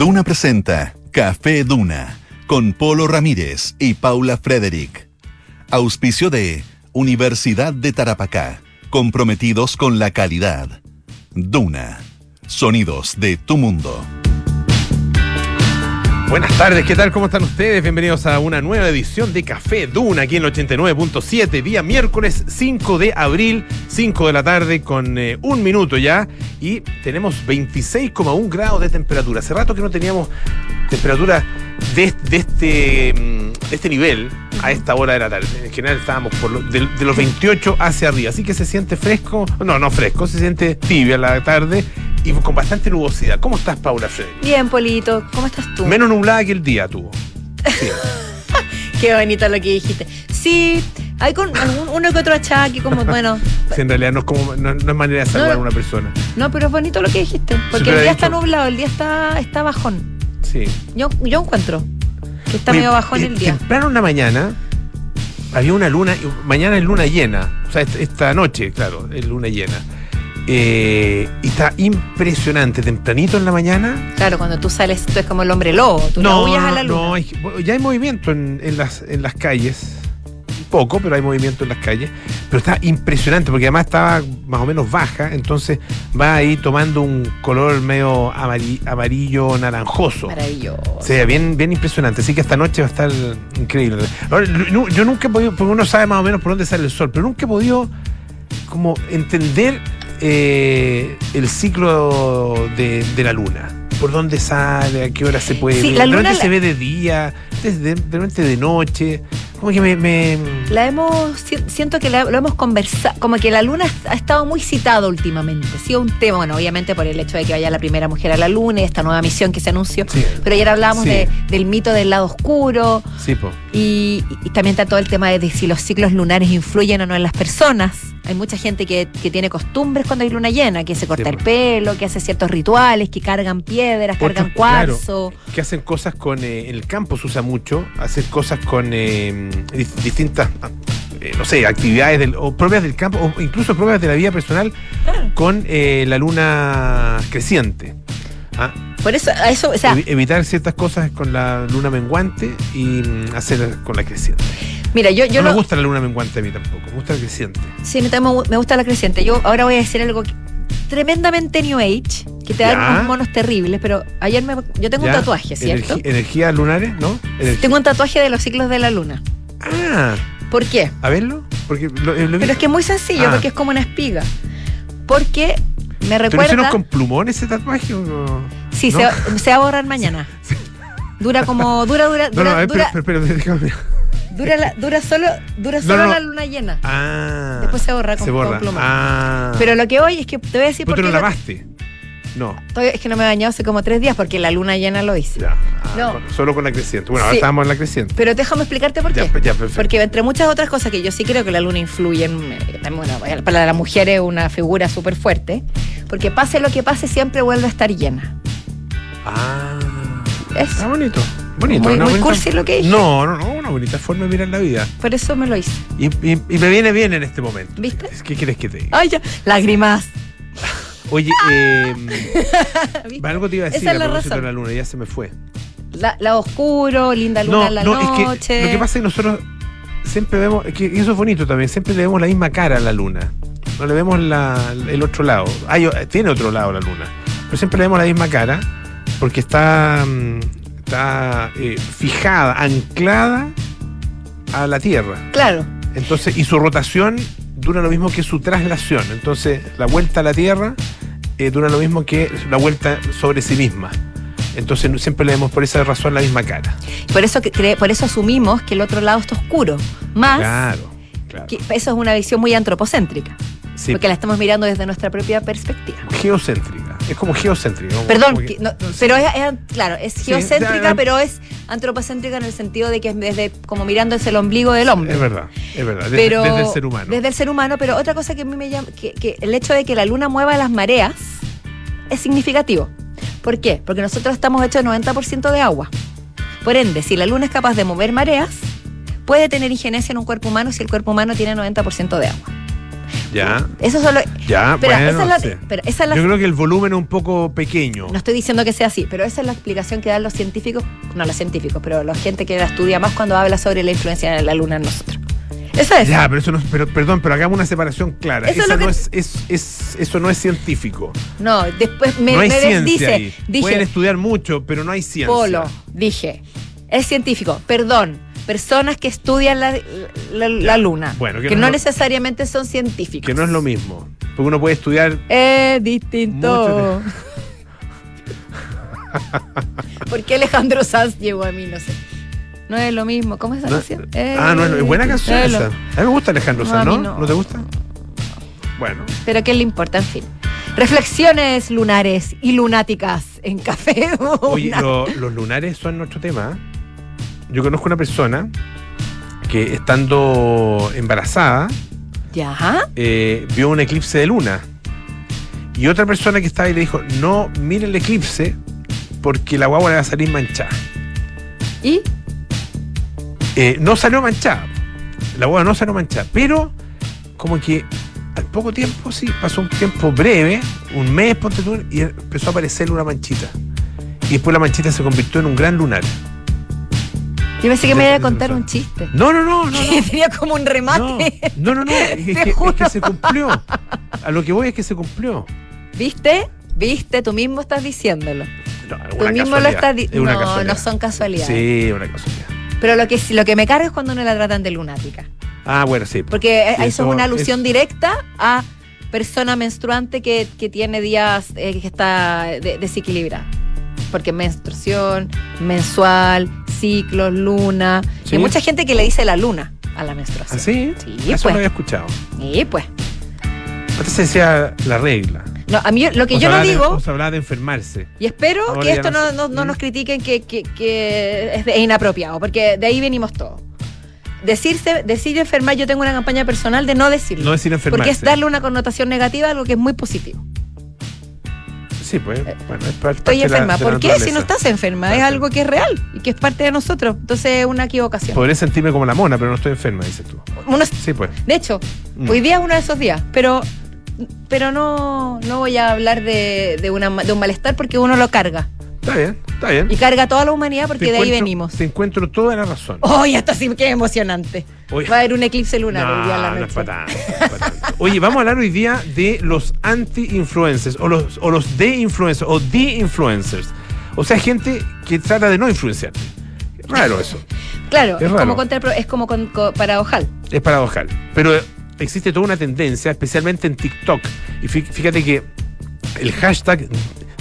Duna presenta Café Duna con Polo Ramírez y Paula Frederick. Auspicio de Universidad de Tarapacá, comprometidos con la calidad. Duna, sonidos de tu mundo. Buenas tardes, ¿qué tal? ¿Cómo están ustedes? Bienvenidos a una nueva edición de Café Duna aquí en el 89.7, día miércoles 5 de abril, 5 de la tarde con eh, un minuto ya y tenemos 26,1 grados de temperatura. Hace rato que no teníamos temperatura este, mm, de este nivel a esta hora de la tarde. En general estábamos por lo- de los 28 hacia arriba, así que se siente fresco, no, no fresco, se siente tibia la tarde y con bastante nubosidad. ¿Cómo estás, Paula Frederick? Bien, Polito, ¿cómo estás tú? Menos nublada que el día tuvo. Sí. Qué bonito lo que dijiste. Sí, hay con algún, uno que otro achaque, como, bueno. Sí, en realidad no es, como, no, no es manera de saludar No. a una persona. No, pero es bonito lo que dijiste. Porque el día dicho- está nublado, el día está, está bajón. Sí. Yo, yo encuentro que está Oye, medio bajón eh, el día. Temprano en la mañana había una luna, mañana es luna llena, o sea, est- esta noche, claro, es luna llena. Eh, y está impresionante, tempranito en la mañana. Claro, cuando tú sales, tú es como el hombre lobo, tú no, huyas a la luna. no, hay- bueno, ya hay movimiento en, en las, en las calles. Poco, pero hay movimiento en las calles. Pero está impresionante porque además estaba más o menos baja, entonces va ahí tomando un color medio amari- amarillo naranjoso. Maravilloso. Sí, bien, bien impresionante. Así que esta noche va a estar increíble. Ahora, yo nunca he podido, porque uno sabe más o menos por dónde sale el sol, pero nunca he podido como entender eh, el ciclo de, de la luna. Por dónde sale, a qué hora se puede Sí, ver. la luna se ve de día, de, de- de repente de noche. Como que me. me- La hemos, si- siento que la- lo hemos conversado, como que la luna ha estado muy citada últimamente. Ha sido un tema, bueno, obviamente por el hecho de que vaya la primera mujer a la luna y esta nueva misión que se anunció. Sí. Pero ayer hablábamos Sí. de- del mito del lado oscuro Sí, po. y, y también está todo el tema de si los ciclos lunares influyen o no en las personas. Hay mucha gente que, que tiene costumbres cuando hay luna llena, que se corta Sí, el pelo, que hace ciertos rituales, que cargan piedras, cargan claro, cuarzo. que hacen cosas con eh, en el campo se usa mucho hacer cosas con eh, distintas eh, no sé actividades del- o propias del campo o incluso propias de la vida personal Claro. con eh, la luna creciente ¿ah? Por eso, a eso, o sea, Evi- evitar ciertas cosas con la luna menguante y mm, hacer con la creciente mira, yo, yo no me gusta la luna menguante a mí tampoco me gusta la creciente Sí, me gusta la creciente. Yo ahora voy a decir algo que- tremendamente New Age, que te Ya. da unos monos terribles, pero ayer me, yo tengo ¿Ya? un tatuaje, ¿cierto? Energi- energías lunares no Tengo un tatuaje de los ciclos de la luna. Ah ¿Por qué? a verlo porque lo, eh, lo Pero es que es muy sencillo, Ah. porque es como una espiga. Porque me ¿Te recuerda. hicieron con plumón ese tatuaje o no? Sí, ¿No? se, va- se va a borrar mañana. Dura como. Dura, dura, No, dura, no, ver, dura, pero, pero, pero déjame. dura, la- dura solo, dura No, solo no. la luna llena. Ah. Después se borra con- Se borra. con plumón. Ah. Pero lo que hoy es que te voy a decir ¿Tú por te qué. lo- lavaste? No. es que no me he bañado hace como tres días porque la luna llena lo hice. Ya. Ah, No. solo con la creciente. Bueno, ahora Sí. estamos en la creciente. Pero déjame explicarte por Ya, qué. pues, ya, perfecto. Porque entre muchas otras cosas que yo sí creo que la luna influye en, eh, bueno, para la mujer es una figura súper fuerte, porque pase lo que pase siempre vuelve a estar llena. Ah. Es, Está bonito. Bonito. Muy- muy bonita- cursi lo que dije. No, no, no. Una bonita forma de mirar la vida. por eso me lo hice. Y, y- y me viene bien en este momento. ¿Viste? ¿Qué quieres que te diga? Ay, ya, lágrimas. Oye, eh, algo te iba a decir Esa es a la propósito de razón. la luna, ya se me fue. La, la oscuro, linda luna en la es noche. que lo que pasa es que nosotros siempre vemos, es que eso es bonito también, siempre le vemos la misma cara a la luna. No le vemos la- el otro lado. Hay tiene otro lado la luna. Pero siempre le vemos la misma cara porque está, mm, está eh, fijada, anclada a la Tierra. Claro. Entonces, y su rotación dura lo mismo que su traslación. Entonces, la vuelta a la Tierra eh, dura lo mismo que la vuelta sobre sí misma. Entonces, siempre le vemos por esa razón la misma cara. Por eso, que por eso asumimos que el otro lado está oscuro. Más, Claro, claro. que eso es una visión muy antropocéntrica. Sí, Porque la estamos mirando desde nuestra propia perspectiva. geocéntrica. Es como geocéntrica. como- Perdón, como que- que- no, no, sí. pero es, es- claro, es Sí, geocéntrica, pero es antropocéntrica en el sentido de que es desde como mirando hacia el ombligo del hombre. Es verdad, es verdad. Desde, pero desde el ser humano. Desde el ser humano, pero otra cosa que a mí me llama, que, que el hecho de que la luna mueva las mareas es significativo. ¿Por qué? Porque nosotros estamos hechos 90% de agua. Por ende, si la luna es capaz de mover mareas, puede tener injerencia en un cuerpo humano si el cuerpo humano tiene 90% de agua. Ya. Eso solo. Ya, Pero bueno, esa es la- sí. pero esa es la- Yo creo que el volumen es un poco pequeño. No estoy diciendo que sea así, pero esa es la explicación que dan los científicos, no los científicos, pero la gente que la estudia más cuando habla sobre la influencia de la luna en nosotros. Eso es. Ya, pero eso no, pero, perdón, pero hagamos una separación clara. Eso Esa no que- es, es, es- eso no es científico. No, después me, no hay me ciencia dice, ahí. dije, Pueden estudiar mucho, pero no hay ciencia. Polo, dije, es científico, perdón, personas que estudian la, la- la luna, Bueno, que que, no necesariamente son científicos. Que no es lo mismo. Porque uno puede estudiar. Es distinto. ¿Por qué Alejandro Sanz llegó a mí? No sé. No es lo mismo. ¿Cómo es esa no- canción? ah, no, es buena canción es esa. lo- A mí me gusta Alejandro No, Sanz, ¿no? ¿no? no. te gusta? Bueno. Pero ¿qué le importa? En fin. Reflexiones lunares y lunáticas en Café Oye, lo- los lunares son nuestro tema. ¿eh? Yo conozco una persona que estando embarazada Ya. eh, vio un eclipse de luna. Y otra persona que estaba ahí le dijo, no mire el eclipse porque la guagua le va a salir manchada. ¿Y? Eh, no salió manchada. La guagua no salió manchada. Pero como que al poco tiempo, sí, pasó un tiempo breve, un mes, ponte tú, y empezó a aparecerle una manchita. Y después la manchita se convirtió en un gran lunar. Yo pensé que me iba a contar un chiste. No, no, no, no. no. Tenía como un remate. No, no, no, no, es, que, es que- se cumplió. A lo que voy es que se cumplió. ¿Viste? ¿Viste? Tú mismo estás diciéndolo. No, Tú mismo lo estás es diciendo. No, no son casualidades. Sí, una casualidad. Pero lo que, sí- lo que me carga es cuando no la tratan de lunática. Ah, bueno, sí. Porque Sí, eso es una alusión es- directa a persona menstruante que, que tiene días eh, que está de- desequilibrada. Porque menstruación, mensual, ciclos, luna. Sí. Y hay mucha gente que le dice la luna a la menstruación. ¿Ah, sí? Sí, Eso pues. lo había escuchado. Y pues. Antes se decía la regla. No, a mí lo que yo no de- digo, o se hablaba de enfermarse. y espero Ahora que esto no no, no- no Mm. nos critiquen que, que- que es, de- es inapropiado, porque de ahí venimos todos. Decirse, decir enfermar, yo tengo una campaña personal de no decirlo. No decir enfermarse. porque es darle una connotación negativa a algo que es muy positivo. Sí, pues. Bueno, es parte Estoy de la- enferma. de la ¿Por qué? Si no estás enferma, es algo que es real y que es parte de nosotros. Entonces es una equivocación. Podré sentirme como la mona, pero no estoy enferma, dices tú. Uno- Sí, pues. de hecho, Mm. hoy día es uno de esos días, pero, pero no, no voy a hablar de, de, una, de un malestar porque uno lo carga. Está bien, está bien. Y carga a toda la humanidad porque Te de ahí venimos. Te encuentro toda la razón. ¡Oye, esto sí que es emocionante! Oye. Va a haber un eclipse lunar hoy día en la No, no noche. es para tanto, no es para tanto. Oye, vamos a hablar hoy día de los anti-influencers o los, o los de-influencers o de-influencers. O sea, gente que trata de no influenciarte. Raro eso. Claro, Es es, raro. como, contra, es como con- co- para Ojal. Es paradojal. Pero existe toda una tendencia, especialmente en TikTok. Y fí- fíjate que el hashtag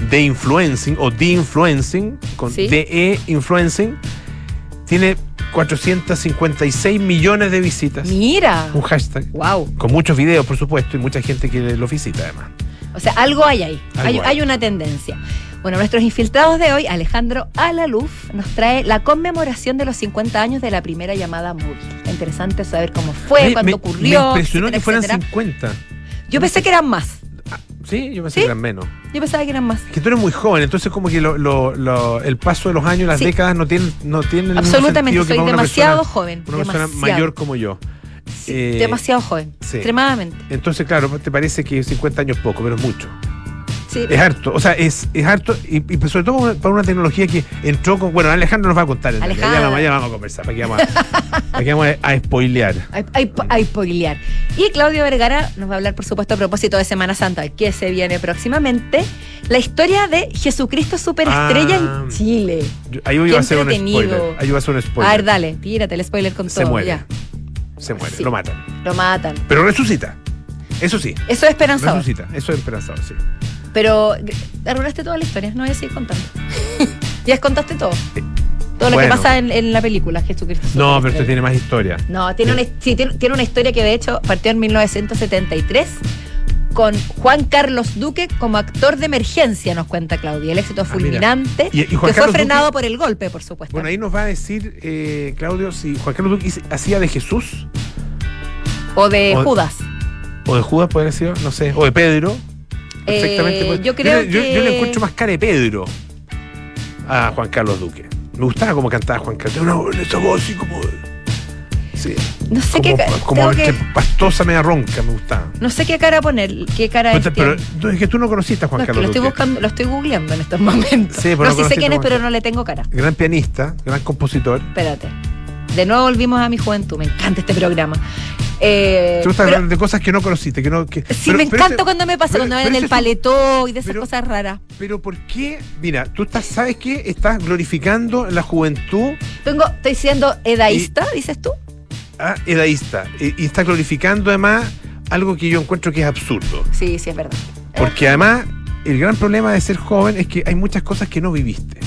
de influencing o de influencing con Sí. de influencing tiene 456 millones de visitas. Mira. Un hashtag. Wow. Con muchos videos, por supuesto, y mucha gente que lo visita además. O sea, algo hay ahí. Algo hay, hay. hay una tendencia. Bueno, nuestros infiltrados de hoy, Alejandro Alaluf, nos trae la conmemoración de los 50 años de la primera llamada móvil. Interesante saber cómo fue, cuándo me, ocurrió. Me impresionó etcétera, que fueran etcétera. 50. Yo pensé que eran más. Sí, yo pensé ¿Sí? que eran menos. Yo pensaba que eran más. Que tú eres muy joven, entonces como que lo- lo- lo- el paso de los años, las Sí. décadas no tienen, no tienen el mismo Absolutamente, soy demasiado persona- joven. Una persona demasiado. mayor como yo. Sí, Eh, demasiado joven. sí. Extremadamente. Entonces, claro, te parece que 50 años es poco, pero es mucho. Sí. Es harto, o sea, es, es harto, y, y pues sobre todo para una tecnología que entró con. Bueno, Alejandro nos va a contar. en Alejandro. Ya, vamos, a conversar, para que vamos a, para que vamos a, a spoilear. Spoilear. Y Claudio Vergara nos va a hablar, por supuesto, a propósito de Semana Santa, que se viene próximamente, la historia de Jesucristo Superestrella Ah. en Chile. Yo- ahí iba a hacer un spoiler. Ahí iba a hacer un A spoiler. ver, dale, tírate el spoiler con Se todo. muere. Ya, Se muere, Sí. lo matan. lo matan. Pero resucita. Eso sí, Eso es esperanzador. resucita. Eso es esperanzador, sí. Pero arruinaste toda la historia, no voy a seguir contando. ya contaste todo. Todo lo que pasa en, en la película Jesucristo No, pero esto tiene más historia. No, tiene una, sí, tiene, tiene una historia que de hecho partió en 1973 con Juan Carlos Duque como actor de emergencia, nos cuenta Claudia. El éxito mira. fulminante, Y- que fue frenado Duque- por el golpe, por supuesto. Bueno, ahí nos va a decir, eh, Claudio, si Juan Carlos Duque hacía de Jesús o de o- Judas. o de Judas, podría ser, no sé, o de Pedro. Perfectamente. Eh, yo creo le- yo, que- yo le encuentro más cara de Pedro a Juan Carlos Duque. Me gustaba cómo cantaba Juan Carlos. Una, esa voz así como. Sí. No sé como, qué. como que- entre pastosa, media ronca, me gustaba. no sé qué cara poner, qué cara Pero, es. pero no, es que tú no conociste a Juan no, es que Carlos lo estoy Duque. buscando, lo estoy googleando en estos momentos. Sí, pero no, no sí sé quién es, pero no le tengo cara. Gran pianista, gran compositor. Espérate. De nuevo volvimos a mi juventud. Me encanta este programa. Eh, ¿Te gusta pero- hablar de cosas que no conociste? Que no, que, sí, pero- me pero encanta ese- cuando me pasa, cuando me ven el paletó y de esas cosas raras. Pero ¿por qué? Mira, tú estás, ¿sabes qué? Estás glorificando la juventud Tengo, estoy siendo edaísta, dices tú. ah, edaísta. Y, y estás glorificando además algo que yo encuentro que es absurdo. Sí, sí, es verdad. Porque además, el gran problema de ser joven es que hay muchas cosas que no viviste.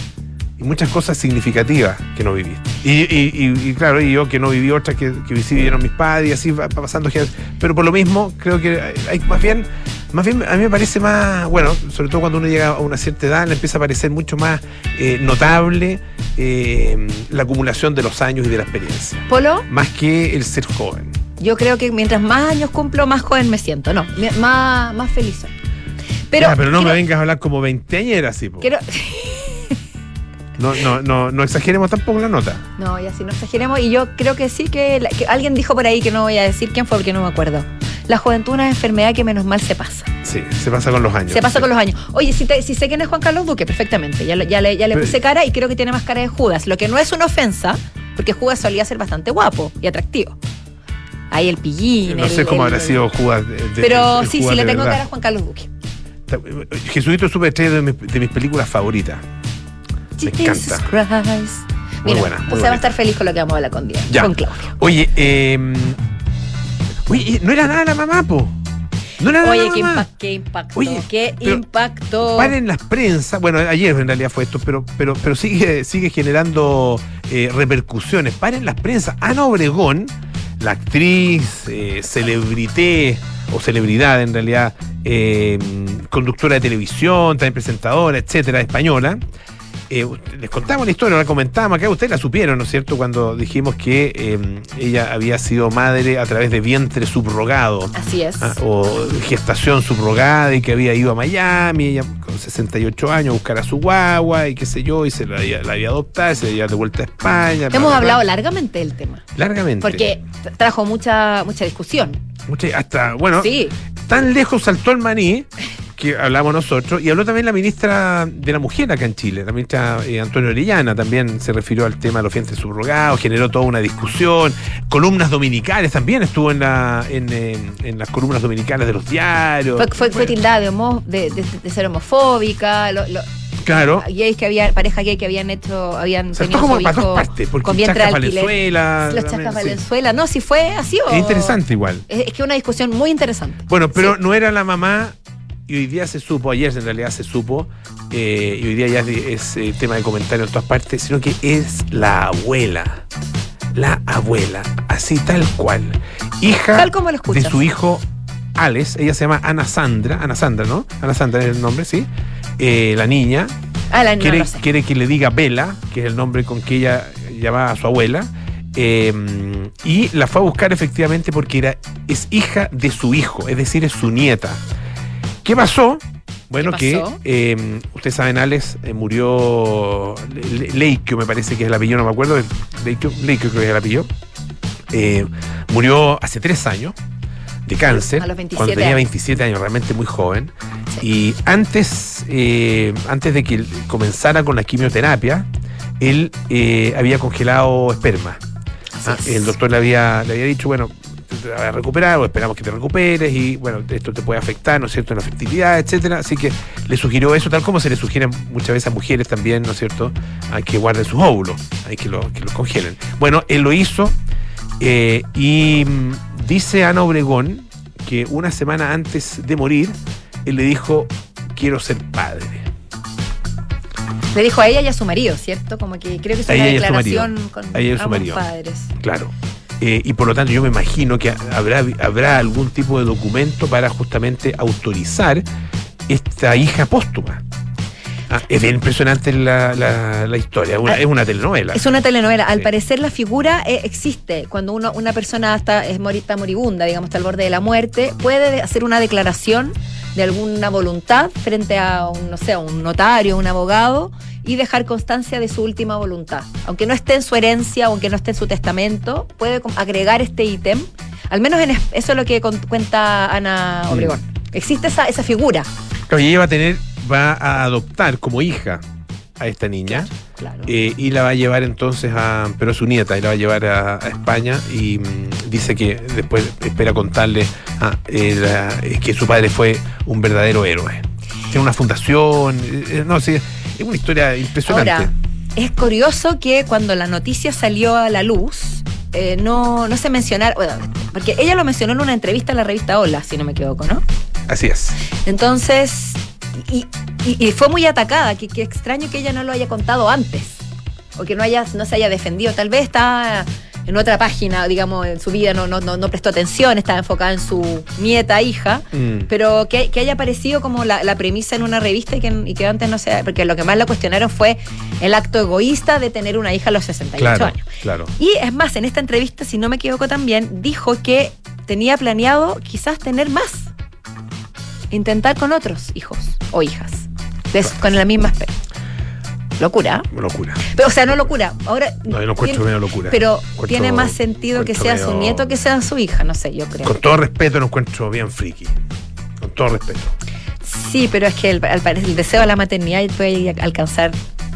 Y muchas cosas significativas que no viviste. Y, y- y- y claro, y yo que no viví otras que, que sí vivieron mis padres y así va va pasando. generaciones. Pero por lo mismo, creo que hay, más bien, más bien a mí me parece más, bueno, sobre todo cuando uno llega a una cierta edad, le empieza a parecer mucho más eh, notable eh, la acumulación de los años y de la experiencia. Polo, Más que el ser joven. yo creo que mientras más años cumplo, más joven me siento. No, más, más feliz soy. Pero, Ya, pero no me vengas a hablar como veinteañera así. po. quiero- No, no, no, no exageremos tampoco la nota. No, y así no exageremos. Y yo creo que sí que, la- que alguien dijo por ahí, que no voy a decir quién fue porque no me acuerdo. La juventud es una enfermedad que menos mal se pasa. Sí, se pasa con los años. Se pasa con los años. Oye, si, te- si sé quién es Juan Carlos Duque, perfectamente. Ya, lo- ya le, ya le Pero- puse cara y creo que tiene más cara de Judas. Lo que no es una ofensa, porque Judas solía ser bastante guapo y atractivo. Ahí el pillín. No el- sé cómo el- habrá sido Judas. de- de- Pero el sí, Judas sí, le de tengo verdad. cara a Juan Carlos Duque. Jesucristo Superestrella de mis, de mis películas favoritas. Me encanta. Christ. Muy Mira, buena, muy va a estar feliz con lo que vamos a hablar con, Día- Ya. con Claudio. Oye, eh, oye, no era nada la mamá, po. No era nada Oye, la qué, mamá. qué impacto. Oye, qué impacto. Paren las prensas, bueno, ayer en realidad fue esto, pero, pero, pero sigue, sigue generando eh, repercusiones. Paren las prensas. Ana Obregón, la actriz, eh, celebrité, o celebridad en realidad, eh, conductora de televisión, también presentadora, etcétera, española. Eh, les contamos la historia, la comentábamos acá, ustedes la supieron, ¿no es cierto?, cuando dijimos que eh, ella había sido madre a través de vientre subrogado. Así es. Ah, o gestación subrogada y que había ido a Miami, ella con 68 años, a buscar a su guagua y qué sé yo, y se la, había- la había adoptado, se la había de vuelta a España. Hemos bla, hablado bla. largamente del tema. largamente. Porque trajo mucha, mucha discusión. Mucha- hasta, bueno, Sí. tan lejos saltó el maní que hablamos nosotros, y habló también la ministra de la Mujer acá en Chile, la ministra eh, Antonio Orellana, también se refirió al tema de los vientres subrogados, generó toda una discusión, columnas dominicales también estuvo en, la, en, eh, en las columnas dominicales de los diarios. Fue, fue, fue Bueno, tildada de, homo- de, de- de ser homofóbica, lo- lo- Claro. gays que había, pareja gay que habían hecho, habían tenido como su para hijo partes, porque con vientre. Valenzuela. Los chascas sí. Valenzuela, no, si fue así o. Es interesante igual. Es, es que una discusión muy interesante. Bueno, pero Sí. no era la mamá y hoy día se supo, ayer en realidad se supo, eh, y hoy día ya es, es, eh, tema de comentario en todas partes, sino que es la abuela. La abuela, así tal cual. Hija Tal como lo de su hijo Alex, ella se llama Ana Sandra, Ana Sandra, ¿no? Ana Sandra es el nombre, sí. Eh, la niña Ah, la, quiere, quiere que le diga Bella, que es el nombre con que ella llamaba a su abuela. eh, y la fue a buscar efectivamente porque era, es hija de su hijo, es decir, es su nieta. ¿Qué pasó? Bueno, ¿Qué pasó? que eh, ustedes saben, Alex eh, murió Le- Le- Leikio, me parece que es el apellido, no me acuerdo. Leikio, Leikio creo que es el apellido. Eh, murió hace tres años de cáncer, A los 27 cuando tenía años. 27 años, realmente muy joven. Y antes, eh, antes de que comenzara con la quimioterapia, él eh, había congelado esperma. Ah, el doctor le había, le había dicho, bueno, a recuperar o esperamos que te recuperes y bueno, esto te puede afectar, ¿no es cierto?, en la fertilidad, etcétera. Así que le sugirió eso, tal como se le sugiere muchas veces a mujeres también, ¿no es cierto?, a que guarden sus óvulos, hay que, lo- que los congelen. Bueno, él lo hizo eh, y mm, dice Ana Obregón que una semana antes de morir, él le dijo, quiero ser padre. Le dijo a ella y a su marido, ¿cierto? Como que creo que es A una a declaración con A ella y a su ambos marido. padres. Claro. Eh, y por lo tanto yo me imagino que habrá, habrá algún tipo de documento para justamente autorizar esta hija póstuma. Ah, es bien impresionante la, la- la historia, una- Ah, es una telenovela. Es una telenovela. Al Sí. parecer la figura eh, existe. Cuando uno, una persona está, es mori- está moribunda, digamos, está al borde de la muerte, puede de- hacer una declaración de alguna voluntad frente a un, no sé, a un notario, un abogado, y dejar constancia de su última voluntad. Aunque no esté en su herencia, aunque no esté en su testamento, puede agregar este ítem. Al menos en es- eso es lo que cuenta Ana Obregón. Existe esa, esa figura. Claro, y ella va a tener, va a adoptar como hija a esta niña. Claro. eh, y la va a llevar entonces a. Pero es su nieta, y la va a llevar a, a España. Y mm, dice que después espera contarle ah, eh, la- eh, que su padre fue un verdadero héroe. Tiene una fundación. eh, eh, no, sí, es una historia impresionante. Ahora, es curioso que cuando la noticia salió a la luz, eh, no, no se mencionara, bueno, porque ella lo mencionó en una entrevista a la revista Hola, si no me equivoco, ¿no? Así es. Entonces, y, y- y fue muy atacada, que, que extraño que ella no lo haya contado antes, o que no, haya, no se haya defendido, tal vez está en otra página, digamos, en su vida no, no, no, no prestó atención, estaba enfocada en su nieta, hija, Mm. pero que, que haya aparecido como la, la premisa en una revista y que, y que antes no sea, porque lo que más la cuestionaron fue el acto egoísta de tener una hija a los 68 Claro, años. claro. Y es más, en esta entrevista, si no me equivoco también, dijo que tenía planeado quizás tener más. Intentar con otros hijos o hijas. de- con la misma especie. Locura. Locura. Pero, o sea, no locura. Ahora. No, yo no encuentro medio locura. Pero Encuentro- tiene más sentido que sea su nieto que sea su hija, no sé, yo creo. Con todo respeto, lo encuentro bien friki. Con todo respeto. Sí, pero es que el, el deseo de la maternidad puede alcanzar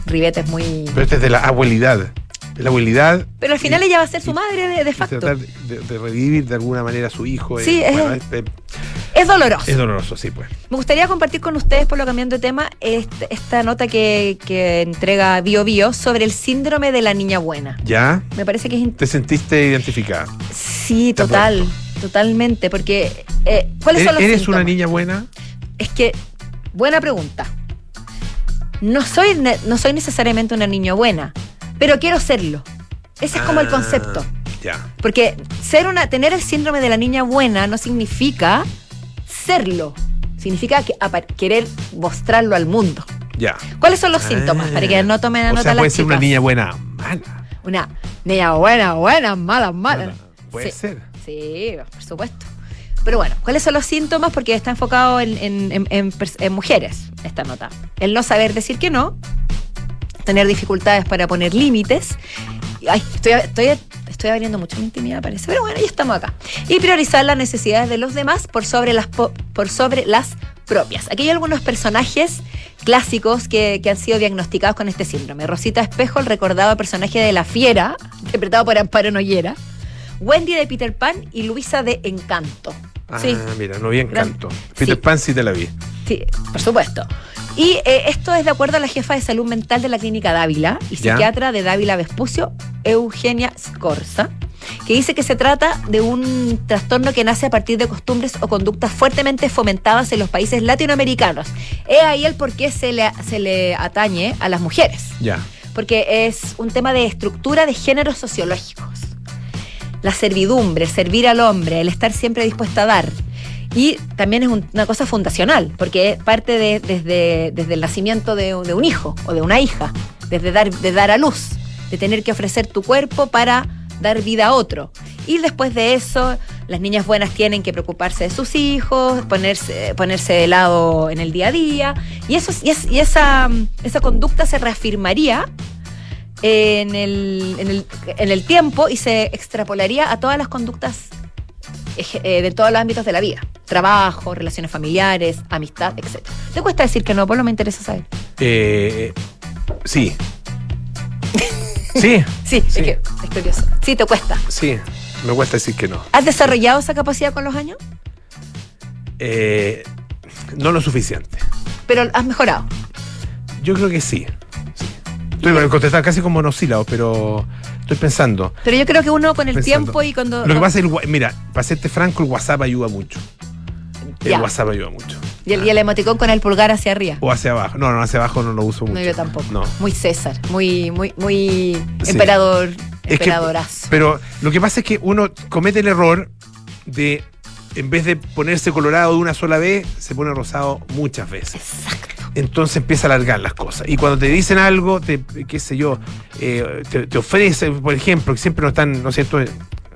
ribetes muy. Pero este es de la abuelidad. De la abuelidad. Pero al final y- ella va a ser su madre de, de y facto. tratar de, de revivir de alguna manera a su hijo. Sí, eh, es- bueno, es, es- Es doloroso. es doloroso, sí, pues. Me gustaría compartir con ustedes, por lo cambiando de tema, esta nota que, que entrega Bio Bio sobre el síndrome de la niña buena. ¿Ya? Me parece que es... ¿Te sentiste identificada? Sí, Te total, apuesto. totalmente, porque... eh, ¿Cuáles son los ¿Eres síntomas? una niña buena? Es que, buena pregunta. No soy, no soy necesariamente una niña buena, pero quiero serlo. Ese es como el Ah, concepto. Ya. Porque ser una, tener el síndrome de la niña buena no significa serlo. Significa que, querer mostrarlo al mundo. Ya. ¿Cuáles son los síntomas? Ah. Para que no tomen O nota sea, las puede ser una niña buena mala. Una niña buena, buena, mala, mala. Puede Sí. ser. Sí, por supuesto. Pero bueno, ¿cuáles son los síntomas? Porque está enfocado en, en- en- en pers- en mujeres esta nota. El no saber decir que no, tener dificultades para poner límites. Ay, estoy, estoy, estoy abriendo mucho mi intimidad, parece. Pero bueno, ya estamos acá. Y priorizar las necesidades de los demás por sobre las, po- por sobre las propias. Aquí hay algunos personajes clásicos que, que han sido diagnosticados con este síndrome. Rosita Espejo, el recordado personaje de La Fiera, interpretado por Amparo Noyera. Wendy de Peter Pan y Luisa de Encanto. Ah, Sí, mira, no vi encanto. Peter Sí. Pan sí te la vi. sí, por supuesto. Y eh, esto es de acuerdo a la jefa de salud mental de la clínica Dávila y Ya. psiquiatra de Dávila Vespucio, Eugenia Scorza, que dice que se trata de un trastorno que nace a partir de costumbres o conductas fuertemente fomentadas en los países latinoamericanos. Es ahí el por qué se le, se le atañe a las mujeres Ya. porque es un tema de estructura de géneros sociológicos. La servidumbre, servir al hombre, el estar siempre dispuesta a dar. Y también es un- una cosa fundacional, porque parte de, desde, desde el nacimiento de, un hijo o de una hija, desde dar, de dar a luz, de tener que ofrecer tu cuerpo para dar vida a otro. Y después de eso, las niñas buenas tienen que preocuparse de sus hijos, ponerse, ponerse de lado en el día a día. Y, eso, y, es- y esa, esa conducta se reafirmaría en el, en, el, en el tiempo y se extrapolaría a todas las conductas eh, de todos los ámbitos de la vida. Trabajo, relaciones familiares, amistad, etc. ¿Te cuesta decir que no? Por lo me interesa saber. Eh, sí. sí, Sí, Sí. es que es curioso. Sí, te cuesta. sí. Me cuesta decir que no. ¿Has desarrollado esa capacidad con los años? Eh, no lo suficiente. Pero has mejorado. Yo creo que sí. Estoy contestar casi como monosílabo, pero estoy pensando. Pero yo creo que uno con el Pensando. tiempo y cuando... Lo que pasa es, el mira, para serte franco, el WhatsApp ayuda mucho. El Ya. WhatsApp ayuda mucho. y, el, y el emoticón con el pulgar hacia arriba. O hacia abajo. No, no, hacia abajo no lo uso mucho. No, yo tampoco. No. Muy César, muy, muy, muy Sí. emperador, Es que- emperadorazo. Pero lo que pasa es que uno comete el error de, en vez de ponerse colorado de una sola vez, se pone rosado muchas veces. Exacto. Entonces empieza a alargar las cosas. Y cuando te dicen algo, te, qué sé yo, eh, te, te ofrecen, por ejemplo, que siempre nos están, ¿no es cierto?,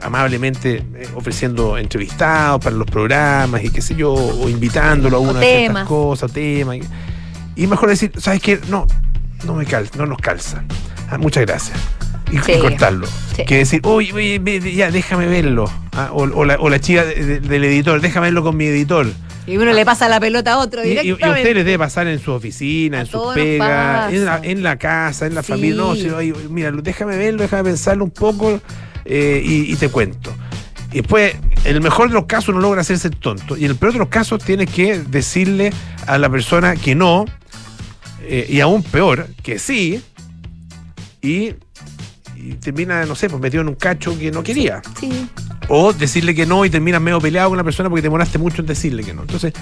amablemente eh, ofreciendo entrevistados para los programas y qué sé yo, o invitándolo a O uno a ciertas temas. cosas, temas. Y, y mejor decir, ¿sabes qué? No, no me calza, no nos calza. Ah, muchas gracias. Y, cortarlo. Sí. Que decir, oye, oye, ya, déjame verlo. Ah, o, o la, o la chica de- de- del editor, déjame verlo con mi editor. Y uno le pasa la pelota a otro Y, y- y directamente. usted les debe pasar en su oficina, en su todos nos pega, pasa. en la, en la casa, en la Sí. familia. No, mira, déjame verlo, déjame pensarlo un poco eh, y, y te cuento. Y después, en el mejor de los casos, uno logra hacerse tonto. Y en el peor de los casos, tiene que decirle a la persona que no, eh, y aún peor, que sí, y, y termina, no sé, pues metido en un cacho que no quería. Sí. O decirle que no y termina medio peleado con la persona porque te demoraste mucho en decirle que no. Entonces,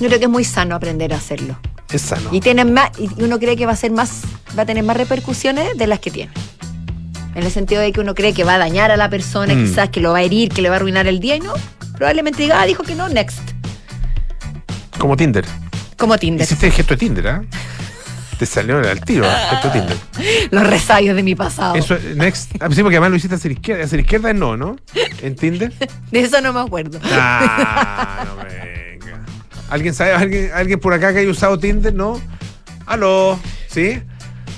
Yo creo que es muy sano aprender a hacerlo. es sano. Y tienen más, y uno cree que va a ser más, va a tener más repercusiones de las que tiene. En el sentido de que uno cree que va a dañar a la persona, Mm. quizás que lo va a herir, que le va a arruinar el día y no. Probablemente diga, ah, dijo que no, next. Como Tinder. Como Tinder. Hiciste el gesto de Tinder, ¿ah? Te salió al tiro, ¿eh? gesto de Tinder. Los resabios de mi pasado. Eso, es- next. Ah, sí, porque además lo hiciste hacia la izquierda. Hacia la izquierda es no, ¿no? En Tinder. De eso no me acuerdo. Ah, no venga. ¿Alguien sabe? ¿Alguien, alguien por acá que haya usado Tinder? ¿No? ¿Aló? ¿Sí?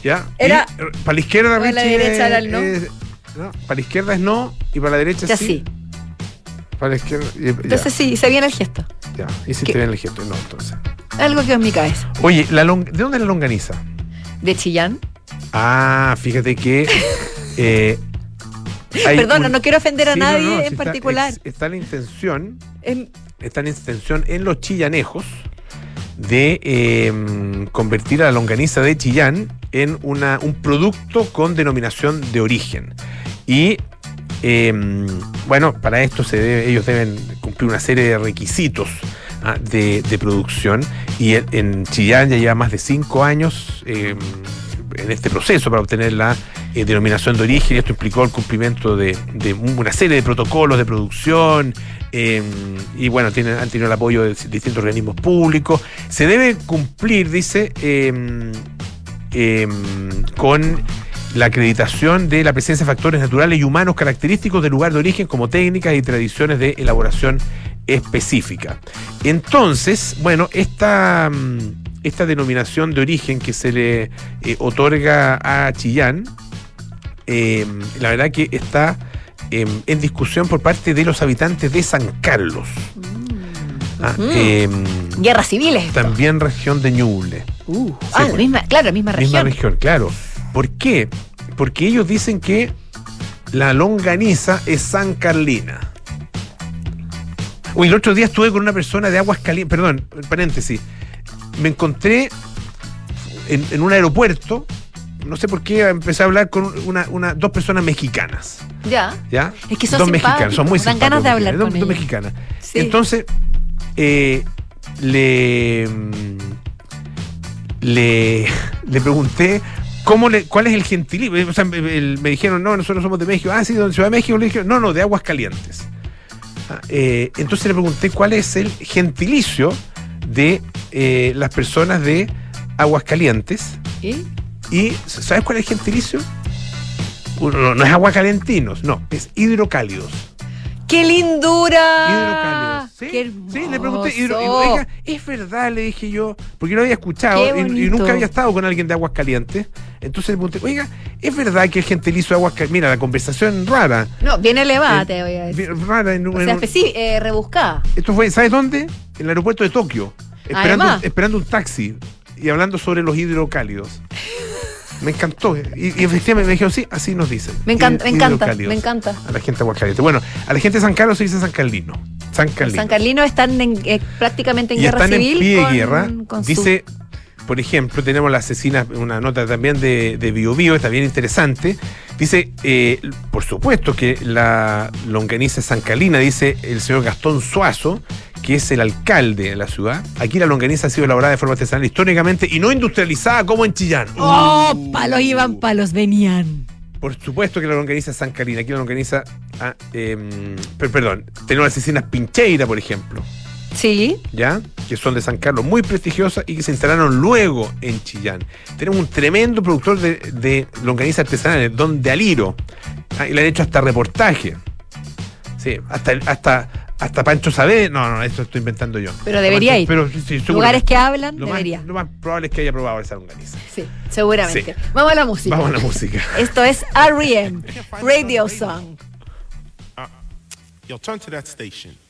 ¿Ya? Y, Era- eh, para la izquierda, en la derecha era el no. es- no, Para la izquierda es no y para la derecha Ya sí. sí. Para la izquierda. y- ya, Entonces sí, se viene el gesto. ya. Hiciste ¿Qué? bien el gesto. No, entonces. Algo que en mi cabeza. Oye, la long- ¿de dónde es la longaniza? De Chillán. Ah, fíjate que. eh, Perdona, un- no quiero ofender a Sí, nadie no, en particular. ex- Está, la intención, Em, está la intención en los chillanejos de eh, convertir a la longaniza de Chillán en una, un producto con denominación de origen. Y eh, bueno, para esto se debe- ellos deben cumplir una serie de requisitos ah, de, de producción. Y en, Chillán ya lleva más de cinco años eh, en este proceso para obtener la eh, denominación de origen. Y esto implicó el cumplimiento de, una serie de protocolos de producción. eh, y bueno, han tenido el apoyo de distintos organismos públicos. Se debe cumplir, dice, eh, con la acreditación de la presencia de factores naturales y humanos característicos del lugar de origen como técnicas y tradiciones de elaboración específica. Entonces, bueno, esta, mm, esta denominación de origen que se le eh, otorga a Chillán, eh, la verdad que está eh, en discusión por parte de los habitantes de San Carlos. Ah, Ujú. eh, guerras civiles. también región de Ñuble. Uh, ah, la pues. misma, claro, la misma región. Misma región, claro. ¿Por qué? Porque ellos dicen que la longaniza es San Carlina. Uy, el otro día estuve con una persona de Aguas Calientes, perdón, paréntesis. Me encontré en, en un aeropuerto, no sé por qué, empecé a hablar con una, una- dos personas mexicanas. Ya. ¿Ya? Es que son dos mexicanas, son muy dan ganas de hablar dos, con dos ellos. mexicanas. Sí. Entonces, eh, le, le, le pregunté cómo le, cuál es el gentilicio. O sea, me dijeron, no, nosotros somos de México. Ah, sí, de Ciudad de México. Le dije, no, no, de Aguas Calientes. Entonces le pregunté cuál es el gentilicio de eh, las personas de Aguas Calientes. ¿Y? ¿Y sabes cuál es el gentilicio? No, no es aguacalentinos, no, es hidrocálidos. ¡Qué lindura! Hidrocálidos. ¿Sí? ¡Qué sí, le pregunté. hidro- oiga, es verdad, le dije yo, porque no había escuchado y, nunca había estado con alguien de Aguas Calientes. Entonces le pregunté, oiga, es verdad que el gentilicio de Aguas Calientes. Mira, la conversación rara. No, bien elevada, Eh, te voy a decir. Rara en, O en sea, especi- eh, rebuscada. Esto fue, ¿sabes dónde? En el aeropuerto de Tokio. Esperando, Además. esperando un taxi y hablando sobre los hidrocálidos. Me encantó. Y, y efectivamente me dijeron, sí, así nos dicen. Me encanta, me encanta, me encanta. A la gente de Aguascalientes. Bueno, a la gente de San Carlos se dice San Carlino. San Carlino. San Carlino están en, eh, prácticamente en y guerra están civil. en pie de con- guerra. con su- Dice, por ejemplo, tenemos la asesina, una nota también de, de Bio Bio, está bien interesante. Dice, eh, por supuesto que la longaniza es San Carlina, dice el señor Gastón Suazo, que es el alcalde de la ciudad. Aquí la longaniza ha sido elaborada de forma artesanal históricamente y no industrializada como en Chillán. ¡Oh! Palos iban, palos venían. Por supuesto que la longaniza es San Carlina. Aquí la longaniza. ah, em, per- perdón, tenemos las asesinas Pincheira, por ejemplo. Sí. ¿ya? Que son de San Carlos, muy prestigiosas y que se instalaron luego en Chillán. Tenemos un tremendo productor de, de longaniza artesanales, Don de Aliro, ah, y le han hecho hasta reportaje. Sí, hasta, hasta hasta Pancho sabe, no, no, eso estoy inventando yo. Pero debería ir. Lugares que hablan, lo debería. Más, lo más probable es que haya probado esa longaniza. Sí, seguramente. Vamos a la música. Vamos a la música. Esto es R.E.M. Radio Song. Uh, turn to.